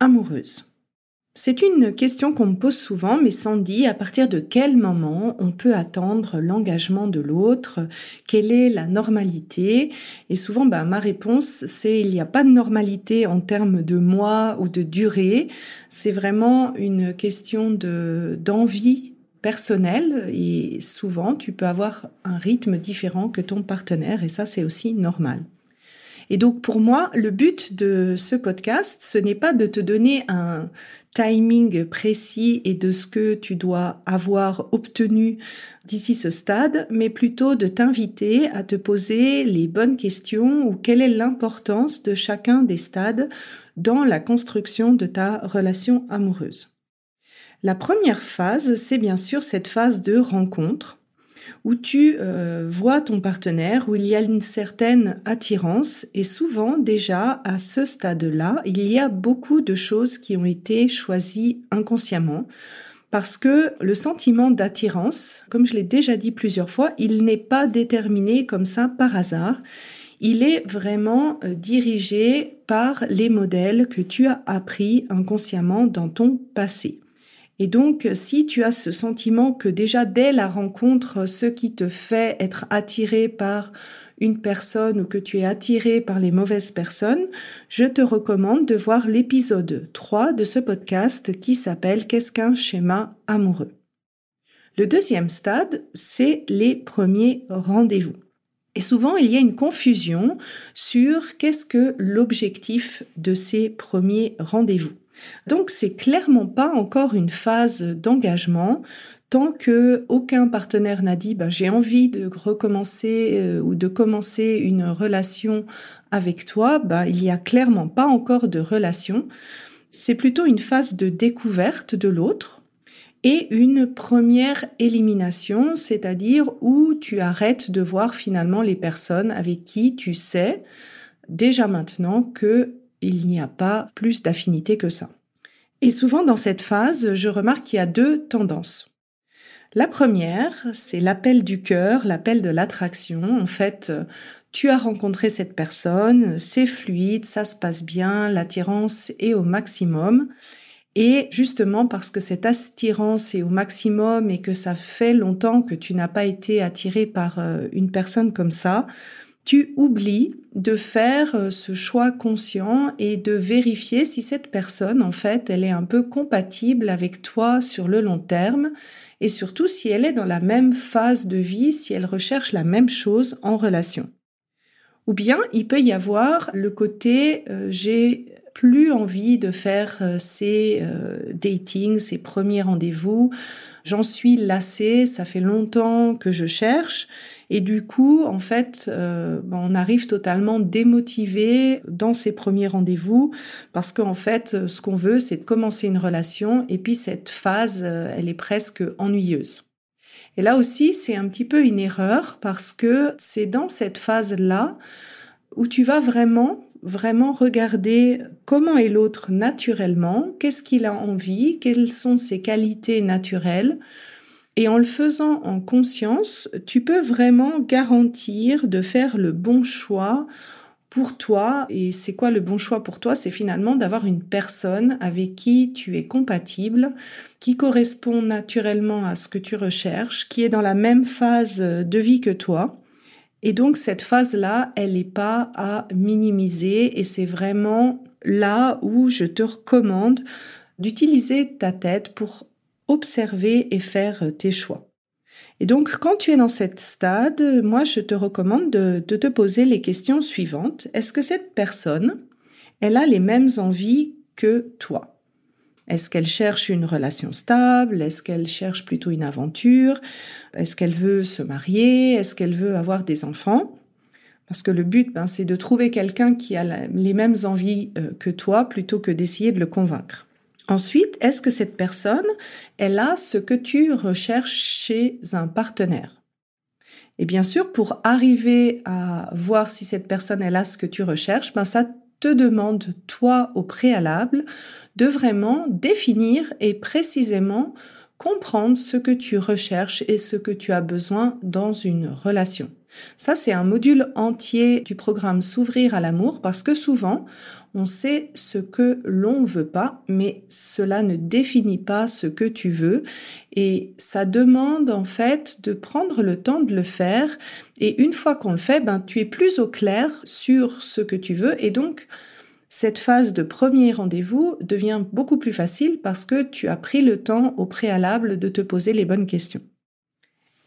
amoureuse. C'est une question qu'on me pose souvent, mais Sandy, à partir de quel moment on peut attendre l'engagement de l'autre Quelle est la normalité Et souvent, bah, ma réponse, c'est il n'y a pas de normalité en termes de mois ou de durée. C'est vraiment une question de d'envie personnelle et souvent, tu peux avoir un rythme différent que ton partenaire et ça, c'est aussi normal. Et donc pour moi, le but de ce podcast, ce n'est pas de te donner un timing précis et de ce que tu dois avoir obtenu d'ici ce stade, mais plutôt de t'inviter à te poser les bonnes questions ou quelle est l'importance de chacun des stades dans la construction de ta relation amoureuse. La première phase, c'est bien sûr cette phase de rencontre où tu euh, vois ton partenaire, où il y a une certaine attirance et souvent déjà à ce stade-là, il y a beaucoup de choses qui ont été choisies inconsciemment parce que le sentiment d'attirance, comme je l'ai déjà dit plusieurs fois, il n'est pas déterminé comme ça par hasard. Il est vraiment euh, dirigé par les modèles que tu as appris inconsciemment dans ton passé. Et donc, si tu as ce sentiment que déjà dès la rencontre, ce qui te fait être attiré par une personne ou que tu es attiré par les mauvaises personnes, je te recommande de voir l'épisode 3 de ce podcast qui s'appelle Qu'est-ce qu'un schéma amoureux? Le deuxième stade, c'est les premiers rendez-vous. Et souvent, il y a une confusion sur qu'est-ce que l'objectif de ces premiers rendez-vous. Donc c'est clairement pas encore une phase d'engagement tant que aucun partenaire n'a dit ben, j'ai envie de recommencer euh, ou de commencer une relation avec toi, ben, il n'y a clairement pas encore de relation. C'est plutôt une phase de découverte de l'autre et une première élimination, c'est-à-dire où tu arrêtes de voir finalement les personnes avec qui tu sais déjà maintenant que il n'y a pas plus d'affinité que ça. Et souvent dans cette phase, je remarque qu'il y a deux tendances. La première, c'est l'appel du cœur, l'appel de l'attraction. En fait, tu as rencontré cette personne, c'est fluide, ça se passe bien, l'attirance est au maximum. Et justement parce que cette attirance est au maximum et que ça fait longtemps que tu n'as pas été attiré par euh, une personne comme ça, tu oublies de faire euh, ce choix conscient et de vérifier si cette personne, en fait, elle est un peu compatible avec toi sur le long terme et surtout si elle est dans la même phase de vie, si elle recherche la même chose en relation. Ou bien il peut y avoir le côté euh, j'ai plus envie de faire euh, ces datings, ces premiers rendez-vous, j'en suis lassée, ça fait longtemps que je cherche et du coup, en fait, euh, ben, on arrive totalement démotivé dans ces premiers rendez-vous parce qu'en fait, ce qu'on veut, c'est de commencer une relation et puis cette phase, euh, elle est presque ennuyeuse. Et là aussi, c'est un petit peu une erreur parce que c'est dans cette phase-là où tu vas vraiment vraiment regarder comment est l'autre naturellement, qu'est-ce qu'il a envie, quelles sont ses qualités naturelles, et en le faisant en conscience, tu peux vraiment garantir de faire le bon choix pour toi. Et c'est quoi le bon choix pour toi? C'est finalement d'avoir une personne avec qui tu es compatible, qui correspond naturellement à ce que tu recherches, qui est dans la même phase de vie que toi. Et donc cette phase-là, elle n'est pas à minimiser et c'est vraiment là où je te recommande d'utiliser ta tête pour observer et faire tes choix. Et donc, quand tu es dans cette stade, moi, je te recommande de, de te poser les questions suivantes. Est-ce que cette personne, elle a les mêmes envies que toi? Est-ce qu'elle cherche une relation stable? Est-ce qu'elle cherche plutôt une aventure? Est-ce qu'elle veut se marier? Est-ce qu'elle veut avoir des enfants? Parce que le but, ben, c'est de trouver quelqu'un qui a les mêmes envies euh, que toi plutôt que d'essayer de le convaincre. Ensuite, est-ce que cette personne, elle a ce que tu recherches chez un partenaire? Et bien sûr, pour arriver à voir si cette personne, elle a ce que tu recherches, ben ça te demande, toi, au préalable, de vraiment définir et précisément comprendre ce que tu recherches et ce que tu as besoin dans une relation. Ça, c'est un module entier du programme S'ouvrir à l'amour parce que souvent, on sait ce que l'on veut pas, mais cela ne définit pas ce que tu veux. Et ça demande en fait de prendre le temps de le faire. Et une fois qu'on le fait, ben, tu es plus au clair sur ce que tu veux. Et donc, cette phase de premier rendez-vous devient beaucoup plus facile parce que tu as pris le temps au préalable de te poser les bonnes questions.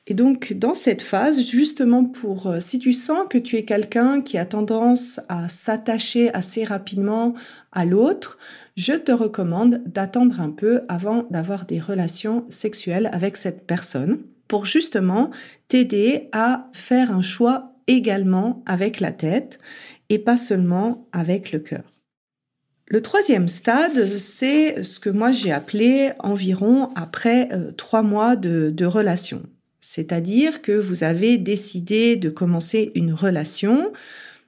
Et donc, dans cette phase, justement pour, euh, si tu sens que tu es quelqu'un qui a tendance à s'attacher assez rapidement à l'autre, je te recommande d'attendre un peu avant d'avoir des relations sexuelles avec cette personne pour justement t'aider à faire un choix également avec la tête et pas seulement avec le cœur. Le troisième stade, c'est ce que moi j'ai appelé environ après euh, trois mois de, de relation. C'est-à-dire que vous avez décidé de commencer une relation.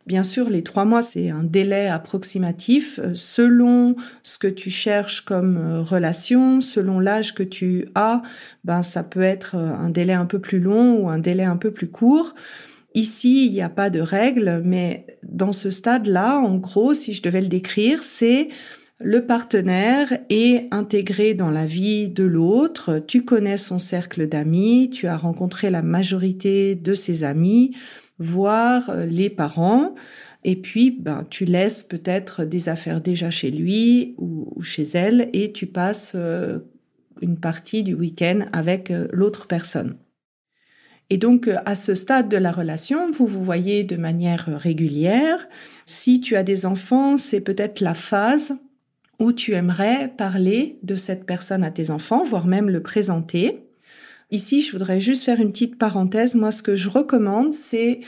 Bien sûr, les trois mois, c'est un délai approximatif euh, selon ce que tu cherches comme euh, relation, selon l'âge que tu as, ben, ça peut être euh, un délai un peu plus long ou un délai un peu plus court. Ici, il n'y a pas de règle, mais dans ce stade-là, en gros, si je devais le décrire, c'est le partenaire est intégré dans la vie de l'autre, tu connais son cercle d'amis, tu as rencontré la majorité de ses amis, voire euh, les parents, et puis ben, tu laisses peut-être des affaires déjà chez lui ou, chez elle et tu passes euh, une partie du week-end avec euh, l'autre personne. Et donc, à ce stade de la relation, vous vous voyez de manière régulière. Si tu as des enfants, c'est peut-être la phase où tu aimerais parler de cette personne à tes enfants, voire même le présenter. Ici, je voudrais juste faire une petite parenthèse. Moi, ce que je recommande, c'est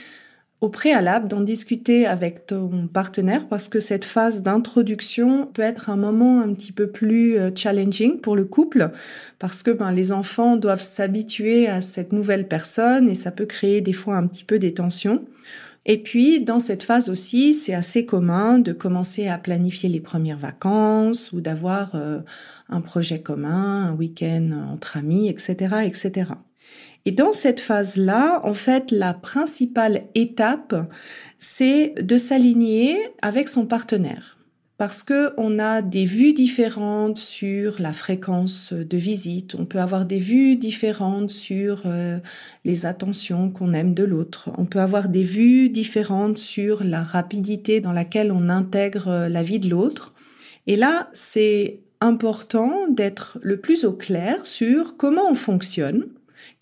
au préalable d'en discuter avec ton partenaire parce que cette phase d'introduction peut être un moment un petit peu plus euh, challenging pour le couple parce que ben, les enfants doivent s'habituer à cette nouvelle personne et ça peut créer des fois un petit peu des tensions. Et puis, dans cette phase aussi, c'est assez commun de commencer à planifier les premières vacances ou d'avoir euh, un projet commun, un week-end entre amis, etc., etc. Et dans cette phase-là, en fait, la principale étape, c'est de s'aligner avec son partenaire parce que on a des vues différentes sur la fréquence de visite, on peut avoir des vues différentes sur euh, les attentions qu'on aime de l'autre, on peut avoir des vues différentes sur la rapidité dans laquelle on intègre euh, la vie de l'autre. Et là, c'est important d'être le plus au clair sur comment on fonctionne,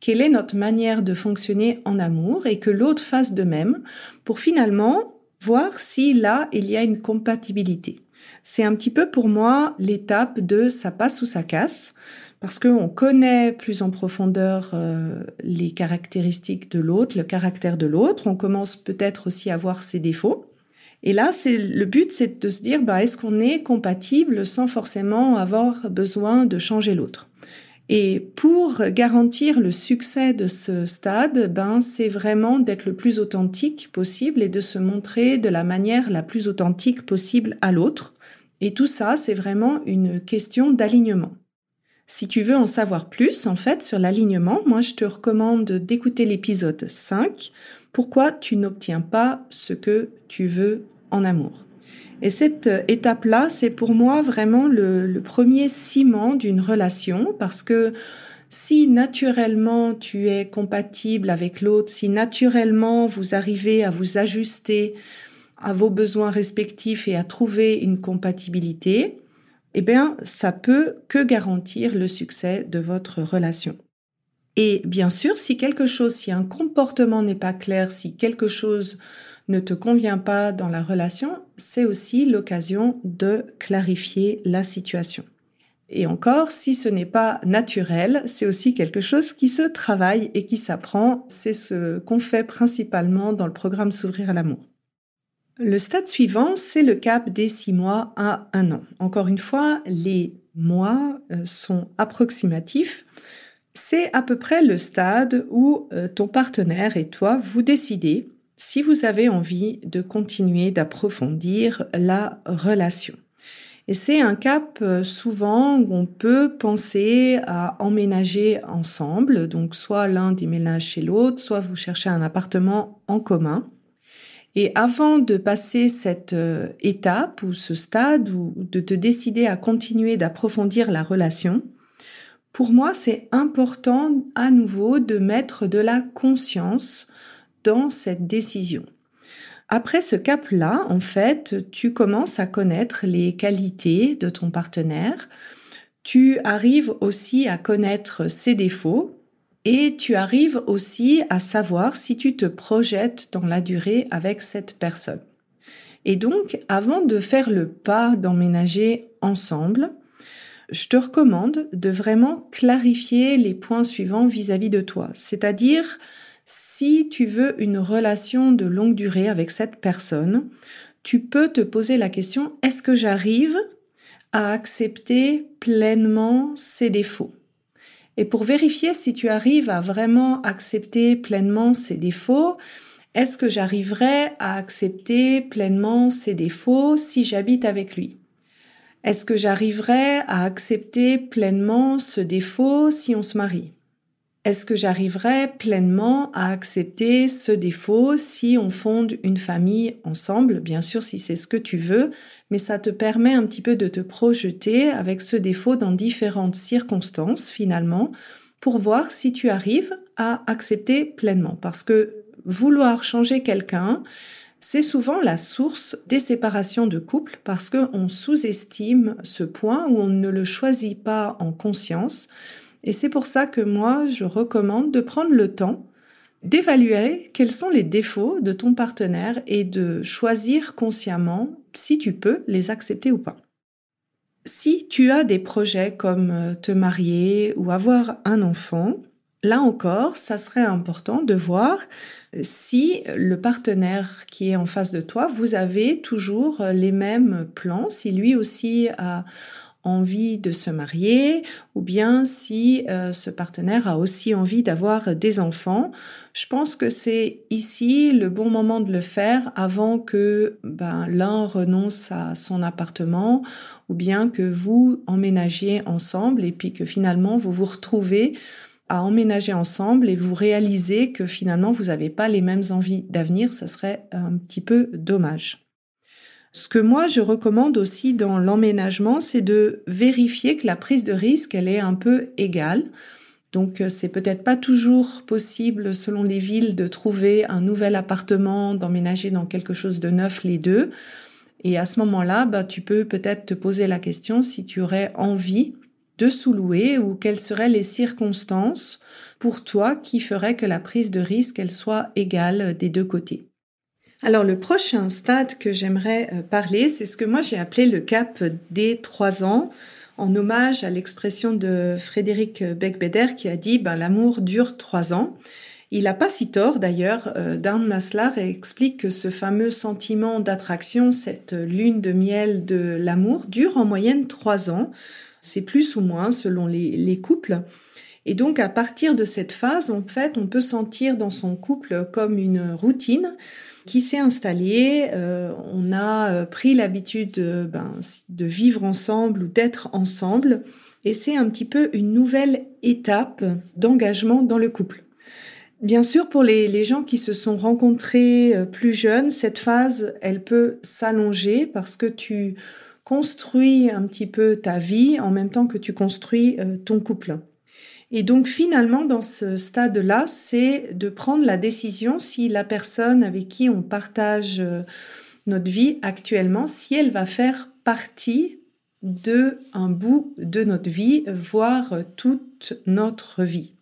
quelle est notre manière de fonctionner en amour et que l'autre fasse de même pour finalement voir si là, il y a une compatibilité. C'est un petit peu pour moi l'étape de ça passe ou ça casse, parce qu'on connaît plus en profondeur euh, les caractéristiques de l'autre, le caractère de l'autre, on commence peut-être aussi à voir ses défauts. Et là, c'est le but, c'est de se dire, bah, est-ce qu'on est compatible sans forcément avoir besoin de changer l'autre? Et pour garantir le succès de ce stade, ben, c'est vraiment d'être le plus authentique possible et de se montrer de la manière la plus authentique possible à l'autre. Et tout ça, c'est vraiment une question d'alignement. Si tu veux en savoir plus, en fait, sur l'alignement, moi, je te recommande d'écouter l'épisode 5, Pourquoi tu n'obtiens pas ce que tu veux en amour. Et cette euh, étape-là, c'est pour moi vraiment le, premier ciment d'une relation parce que si naturellement tu es compatible avec l'autre, si naturellement vous arrivez à vous ajuster à vos besoins respectifs et à trouver une compatibilité, eh bien, ça peut que garantir le succès de votre relation. Et bien sûr, si quelque chose, si un comportement n'est pas clair, si quelque chose ne te convient pas dans la relation, c'est aussi l'occasion de clarifier la situation. Et encore, si ce n'est pas naturel, c'est aussi quelque chose qui se travaille et qui s'apprend. C'est ce qu'on fait principalement dans le programme S'ouvrir à l'amour. Le stade suivant, c'est le cap des six mois à un an. Encore une fois, les mois euh, sont approximatifs. C'est à peu près le stade où euh, ton partenaire et toi, vous décidez si vous avez envie de continuer d'approfondir la relation. Et c'est un cap euh, souvent où on peut penser à emménager ensemble, donc soit l'un déménage chez l'autre, soit vous cherchez un appartement en commun. Et avant de passer cette euh, étape ou ce stade ou de te décider à continuer d'approfondir la relation, pour moi, c'est important à nouveau de mettre de la conscience dans cette décision. Après ce cap-là, en fait, tu commences à connaître les qualités de ton partenaire, tu arrives aussi à connaître ses défauts et tu arrives aussi à savoir si tu te projettes dans la durée avec cette personne. Et donc, avant de faire le pas d'emménager ensemble, je te recommande de vraiment clarifier les points suivants vis-à-vis -vis de toi. C'est-à-dire, si tu veux une relation de longue durée avec cette personne, tu peux te poser la question, est-ce que j'arrive à accepter pleinement ses défauts? Et pour vérifier si tu arrives à vraiment accepter pleinement ses défauts, est-ce que j'arriverai à accepter pleinement ses défauts si j'habite avec lui? Est-ce que j'arriverai à accepter pleinement ce défaut si on se marie? Est-ce que j'arriverai pleinement à accepter ce défaut si on fonde une famille ensemble? Bien sûr, si c'est ce que tu veux, mais ça te permet un petit peu de te projeter avec ce défaut dans différentes circonstances finalement pour voir si tu arrives à accepter pleinement. Parce que vouloir changer quelqu'un, c'est souvent la source des séparations de couple parce qu'on sous-estime ce point où on ne le choisit pas en conscience et c'est pour ça que moi, je recommande de prendre le temps d'évaluer quels sont les défauts de ton partenaire et de choisir consciemment si tu peux les accepter ou pas. Si tu as des projets comme euh, te marier ou avoir un enfant, là encore, ça serait important de voir si le partenaire qui est en face de toi, vous avez toujours les mêmes plans, si lui aussi a envie de se marier ou bien si euh, ce partenaire a aussi envie d'avoir des enfants. Je pense que c'est ici le bon moment de le faire avant que ben, l'un renonce à son appartement ou bien que vous emménagiez ensemble et puis que finalement vous vous retrouvez à emménager ensemble et vous réalisez que finalement vous n'avez pas les mêmes envies d'avenir, ça serait un petit peu dommage. Ce que moi je recommande aussi dans l'emménagement, c'est de vérifier que la prise de risque, elle est un peu égale. Donc euh, c'est peut-être pas toujours possible selon les villes de trouver un nouvel appartement, d'emménager dans quelque chose de neuf les deux. Et à ce moment-là, bah, tu peux peut-être te poser la question si tu aurais envie de sous-louer ou quelles seraient les circonstances pour toi qui feraient que la prise de risque, elle soit égale des deux côtés. Alors le prochain stade que j'aimerais euh, parler, c'est ce que moi j'ai appelé le cap des trois ans, en hommage à l'expression de Frédéric Beckbeder qui a dit ben, l'amour dure trois ans. Il n'a pas si tort d'ailleurs. Euh, Dan Maslar explique que ce fameux sentiment d'attraction, cette lune de miel de l'amour, dure en moyenne trois ans. C'est plus ou moins selon les couples. Et donc, à partir de cette phase, en fait, on peut sentir dans son couple comme une routine qui s'est installé. Euh, on a euh, pris l'habitude de, ben, de vivre ensemble ou d'être ensemble. Et c'est un petit peu une nouvelle étape d'engagement dans le couple. Bien sûr, pour les, les, gens qui se sont rencontrés euh, plus jeunes, cette phase, elle peut s'allonger parce que tu construis un petit peu ta vie en même temps que tu construis ton couple. Et donc finalement, dans ce stade-là, c'est de prendre la décision si la personne avec qui on partage euh, notre vie actuellement, si elle va faire partie de un bout de notre vie, voire toute notre vie.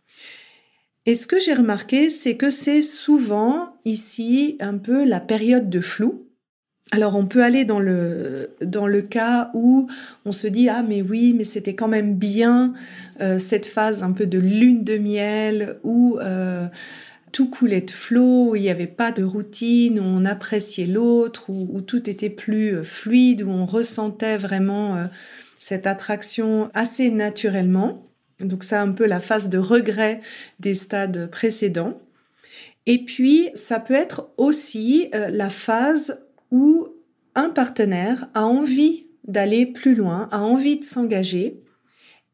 Et ce que j'ai remarqué, c'est que c'est souvent ici un peu la période de flou. Alors on peut aller dans le dans le cas où on se dit ah mais oui mais c'était quand même bien euh, cette phase un peu de lune de miel où euh, tout coulait de flot, où il n'y avait pas de routine, où on appréciait l'autre, où, tout était plus euh, fluide, où on ressentait vraiment cette attraction assez naturellement. Donc c'est un peu la phase de regret des stades précédents. Et puis ça peut être aussi la phase où un partenaire a envie d'aller plus loin, a envie de s'engager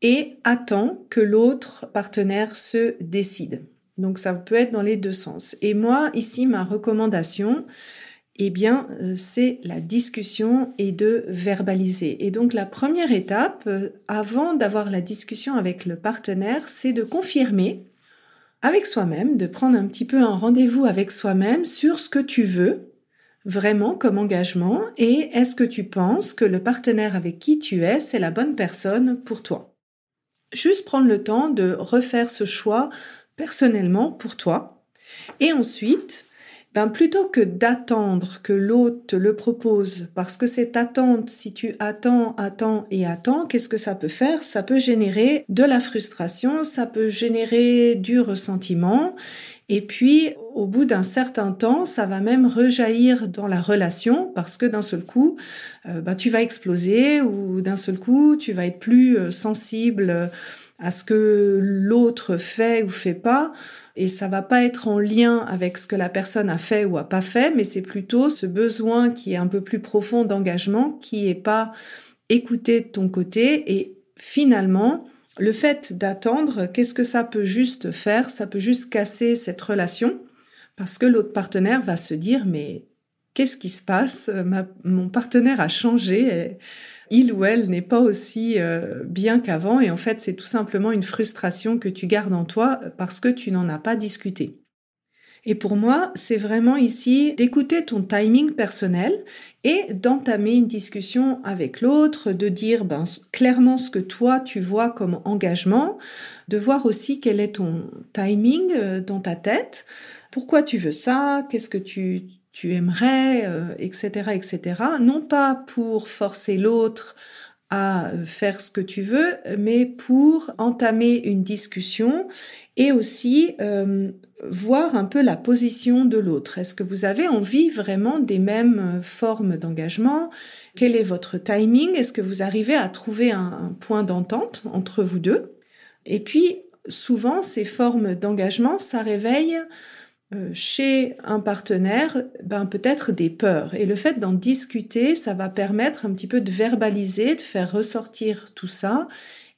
et attend que l'autre partenaire se décide. Donc ça peut être dans les deux sens. Et moi, ici, ma recommandation, eh bien, euh, c'est la discussion et de verbaliser. Et donc la première étape, euh, avant d'avoir la discussion avec le partenaire, c'est de confirmer avec soi-même, de prendre un petit peu un rendez-vous avec soi-même sur ce que tu veux vraiment comme engagement et est-ce que tu penses que le partenaire avec qui tu es, c'est la bonne personne pour toi? Juste prendre le temps de refaire ce choix personnellement pour toi. Et ensuite ben, plutôt que d'attendre que l'autre te le propose, parce que cette attente, si tu attends, attends et attends, qu'est-ce que ça peut faire? Ça peut générer de la frustration, ça peut générer du ressentiment, et puis, au bout d'un certain temps, ça va même rejaillir dans la relation parce que d'un seul coup, euh, bah, tu vas exploser ou d'un seul coup, tu vas être plus euh, sensible à ce que l'autre fait ou fait pas. Et ça va pas être en lien avec ce que la personne a fait ou a pas fait, mais c'est plutôt ce besoin qui est un peu plus profond d'engagement qui est pas écouté de ton côté et finalement, le fait d'attendre, qu'est-ce que ça peut juste faire? Ça peut juste casser cette relation? Parce que l'autre partenaire va se dire mais qu'est-ce qui se passe? Mon partenaire a changé, il ou elle n'est pas aussi euh, bien qu'avant et en fait c'est tout simplement une frustration que tu gardes en toi parce que tu n'en as pas discuté. Et pour moi, c'est vraiment ici d'écouter ton timing personnel d'entamer une discussion avec l'autre, de dire ben, clairement ce que toi tu vois comme engagement, de voir aussi quel est ton timing euh, dans ta tête, pourquoi tu veux ça, qu'est-ce que tu, aimerais, etc., euh, etc. Non pas pour forcer l'autre à euh, faire ce que tu veux, mais pour entamer une discussion et aussi voir un peu la position de l'autre. Est-ce que vous avez envie vraiment des mêmes euh, formes d'engagement? Quel est votre timing? Est-ce que vous arrivez à trouver un, point d'entente entre vous deux? Et puis, souvent, ces formes d'engagement, ça réveille euh, chez un partenaire, ben peut-être des peurs. Et le fait d'en discuter, ça va permettre un petit peu de verbaliser, de faire ressortir tout ça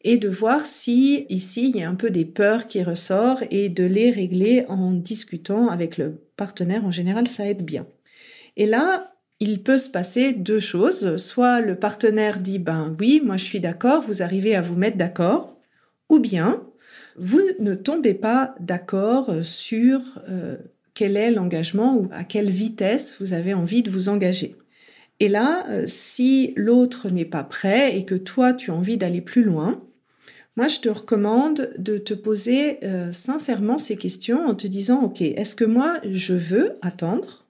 et de voir si ici il y a un peu des peurs qui ressortent et de les régler en discutant avec le partenaire. En général, ça aide bien. Et là, il peut se passer deux choses. Soit le partenaire dit ben oui, moi je suis d'accord, vous arrivez à vous mettre d'accord, ou bien vous ne tombez pas d'accord sur euh, quel est l'engagement ou à quelle vitesse vous avez envie de vous engager. Et là, euh, si l'autre n'est pas prêt et que toi, tu as envie d'aller plus loin, moi, je te recommande de te poser sincèrement ces questions en te disant, OK, est-ce que moi, je veux attendre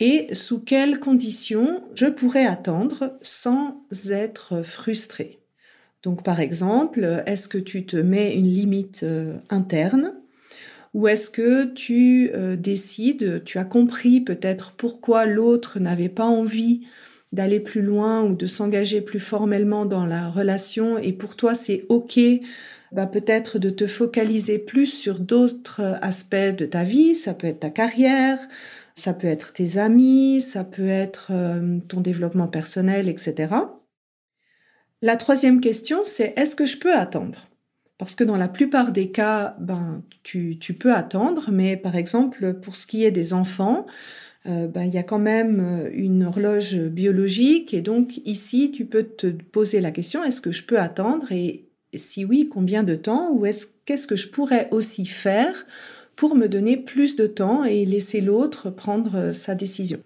et sous quelles conditions je pourrais attendre sans être frustré donc par exemple, est-ce que tu te mets une limite euh, interne ou est-ce que tu euh, décides, tu as compris peut-être pourquoi l'autre n'avait pas envie d'aller plus loin ou de s'engager plus formellement dans la relation. Et pour toi c'est OK bah, peut-être de te focaliser plus sur d'autres aspects de ta vie, ça peut être ta carrière, ça peut être tes amis, ça peut être euh, ton développement personnel, etc. La troisième question, c'est est-ce que je peux attendre? Parce que dans la plupart des cas, ben, tu, peux attendre, mais par exemple, pour ce qui est des enfants, euh, ben, il y a quand même euh, une horloge biologique et donc ici, tu peux te poser la question, est-ce que je peux attendre et si oui, combien de temps ou est-ce qu'est-ce que je pourrais aussi faire pour me donner plus de temps et laisser l'autre prendre euh, sa décision?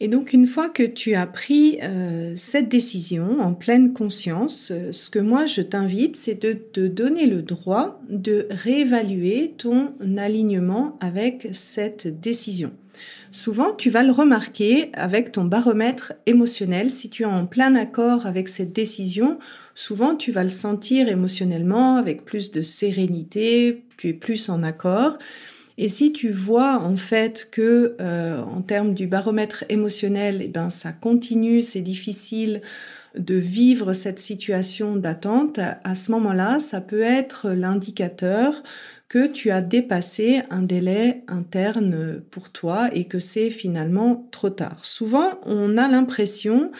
Et donc une fois que tu as pris euh, cette décision en pleine conscience, euh, ce que moi je t'invite, c'est de te donner le droit de réévaluer ton alignement avec cette décision. Souvent, tu vas le remarquer avec ton baromètre émotionnel. Si tu es en plein accord avec cette décision, souvent tu vas le sentir émotionnellement avec plus de sérénité, tu es plus en accord. Et si tu vois en fait que euh, en termes du baromètre émotionnel, eh ben ça continue, c'est difficile de vivre cette situation d'attente, à ce moment-là, ça peut être l'indicateur que tu as dépassé un délai interne pour toi et que c'est finalement trop tard. Souvent, on a l'impression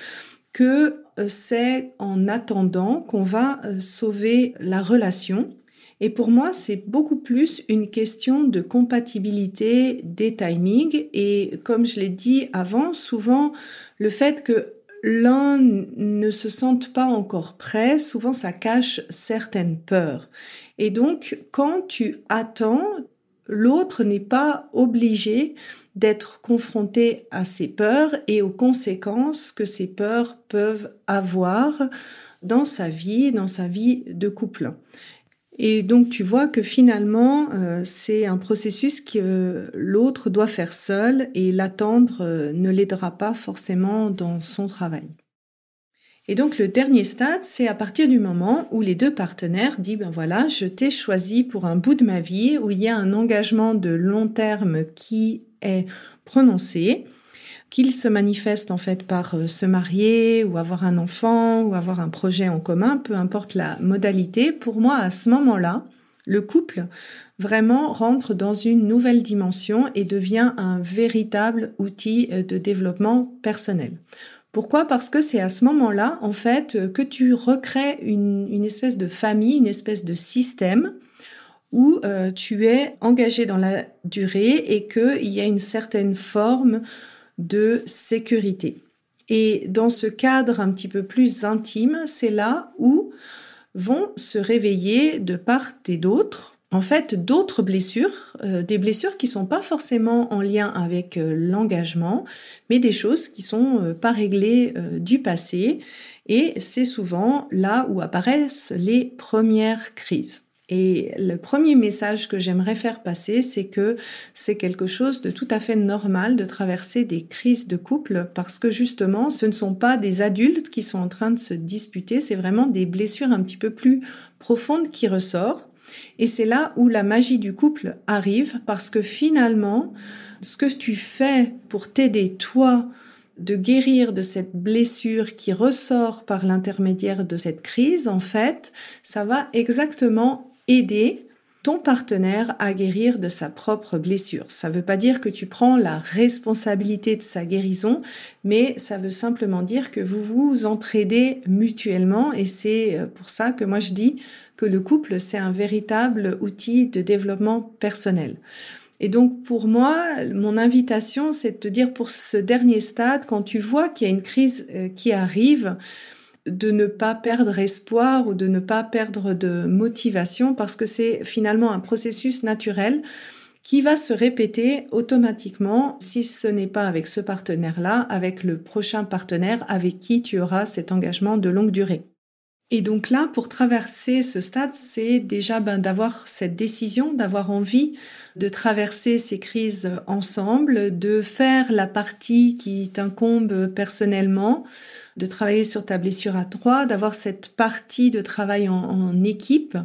que euh, c'est en attendant qu'on va euh, sauver la relation et pour moi, c'est beaucoup plus une question de compatibilité des timings. Et comme je l'ai dit avant, souvent, le fait que l'un ne se sente pas encore prêt, souvent ça cache certaines peurs. Et donc, quand tu attends, l'autre n'est pas obligé d'être confronté à ces peurs et aux conséquences que ces peurs peuvent avoir dans sa vie, dans sa vie de couple. Et donc tu vois que finalement, euh, c'est un processus que l'autre doit faire seul et l'attendre euh, ne l'aidera pas forcément dans son travail. Et donc le dernier stade, c'est à partir du moment où les deux partenaires disent, ben voilà, je t'ai choisi pour un bout de ma vie, où il y a un engagement de long terme qui est prononcé, qu'il se manifeste en fait par euh, se marier ou avoir un enfant ou avoir un projet en commun, peu importe la modalité, pour moi à ce moment-là, le couple vraiment rentre dans une nouvelle dimension et devient un véritable outil euh, de développement personnel. Pourquoi? Parce que c'est à ce moment-là, en fait, euh, que tu recrées une, espèce de famille, une espèce de système où tu es engagé dans la durée et qu'il y a une certaine forme de sécurité. Et dans ce cadre un petit peu plus intime, c'est là où vont se réveiller de part et d'autre, en fait, d'autres blessures, euh, des blessures qui sont pas forcément en lien avec euh, l'engagement, mais des choses qui sont euh, pas réglées du passé. Et c'est souvent là où apparaissent les premières crises. Et le premier message que j'aimerais faire passer, c'est que c'est quelque chose de tout à fait normal de traverser des crises de couple parce que justement, ce ne sont pas des adultes qui sont en train de se disputer, c'est vraiment des blessures un petit peu plus profondes qui ressortent. Et c'est là où la magie du couple arrive parce que finalement, ce que tu fais pour t'aider toi de guérir de cette blessure qui ressort par l'intermédiaire de cette crise, en fait, ça va exactement aider ton partenaire à guérir de sa propre blessure. Ça ne veut pas dire que tu prends la responsabilité de sa guérison, mais ça veut simplement dire que vous vous entraidez mutuellement et c'est euh, pour ça que moi je dis que le couple, c'est un véritable outil de développement personnel. Et donc pour moi, mon invitation, c'est de te dire pour ce dernier stade, quand tu vois qu'il y a une crise euh, qui arrive, de ne pas perdre espoir ou de ne pas perdre de motivation parce que c'est finalement un processus naturel qui va se répéter automatiquement si ce n'est pas avec ce partenaire-là, avec le prochain partenaire avec qui tu auras cet engagement de longue durée. Et donc là, pour traverser ce stade, c'est déjà ben, d'avoir cette décision, d'avoir envie de traverser ces crises ensemble, de faire la partie qui t'incombe personnellement, de travailler sur ta blessure à trois, d'avoir cette partie de travail en, équipe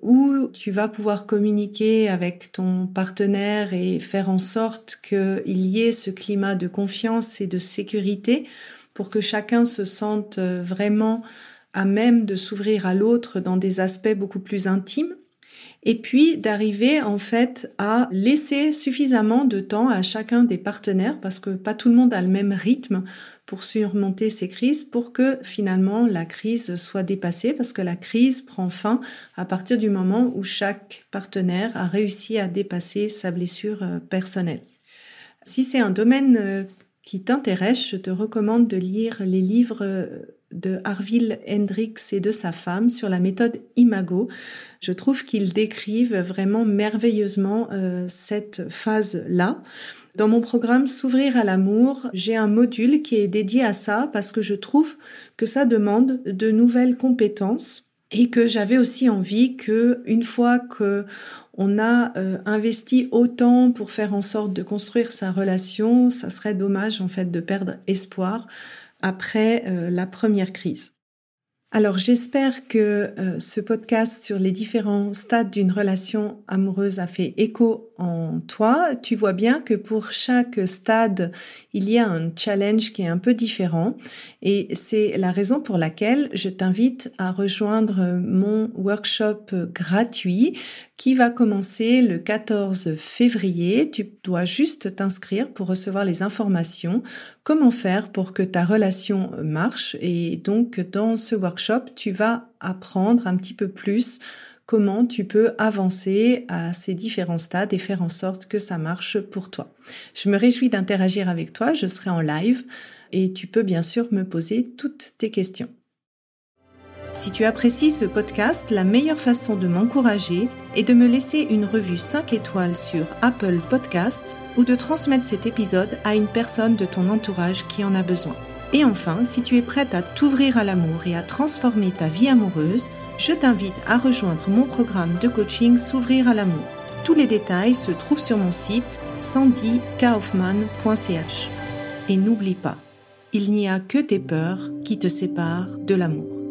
où tu vas pouvoir communiquer avec ton partenaire et faire en sorte qu'il y ait ce climat de confiance et de sécurité pour que chacun se sente vraiment à même de s'ouvrir à l'autre dans des aspects beaucoup plus intimes et puis d'arriver en fait à laisser suffisamment de temps à chacun des partenaires parce que pas tout le monde a le même rythme pour surmonter ces crises pour que finalement la crise soit dépassée parce que la crise prend fin à partir du moment où chaque partenaire a réussi à dépasser sa blessure euh, personnelle. Si c'est un domaine euh, qui t'intéresse, je te recommande de lire les livres de Harville Hendricks et de sa femme sur la méthode Imago. Je trouve qu'ils décrivent vraiment merveilleusement euh, cette phase-là. Dans mon programme S'ouvrir à l'amour, j'ai un module qui est dédié à ça parce que je trouve que ça demande de nouvelles compétences et que j'avais aussi envie que une fois que on a euh, investi autant pour faire en sorte de construire sa relation, ça serait dommage en fait de perdre espoir après euh, la première crise. Alors j'espère que euh, ce podcast sur les différents stades d'une relation amoureuse a fait écho en toi. Tu vois bien que pour chaque stade, il y a un challenge qui est un peu différent et c'est la raison pour laquelle je t'invite à rejoindre mon workshop gratuit qui va commencer le 14 février. Tu dois juste t'inscrire pour recevoir les informations, comment faire pour que ta relation marche. Et donc, dans ce workshop, tu vas apprendre un petit peu plus comment tu peux avancer à ces différents stades et faire en sorte que ça marche pour toi. Je me réjouis d'interagir avec toi, je serai en live et tu peux bien sûr me poser toutes tes questions. Si tu apprécies ce podcast, la meilleure façon de m'encourager est de me laisser une revue 5 étoiles sur Apple Podcast ou de transmettre cet épisode à une personne de ton entourage qui en a besoin. Et enfin, si tu es prête à t'ouvrir à l'amour et à transformer ta vie amoureuse, je t'invite à rejoindre mon programme de coaching S'ouvrir à l'amour. Tous les détails se trouvent sur mon site sandykaufman.ch. Et n'oublie pas, il n'y a que tes peurs qui te séparent de l'amour.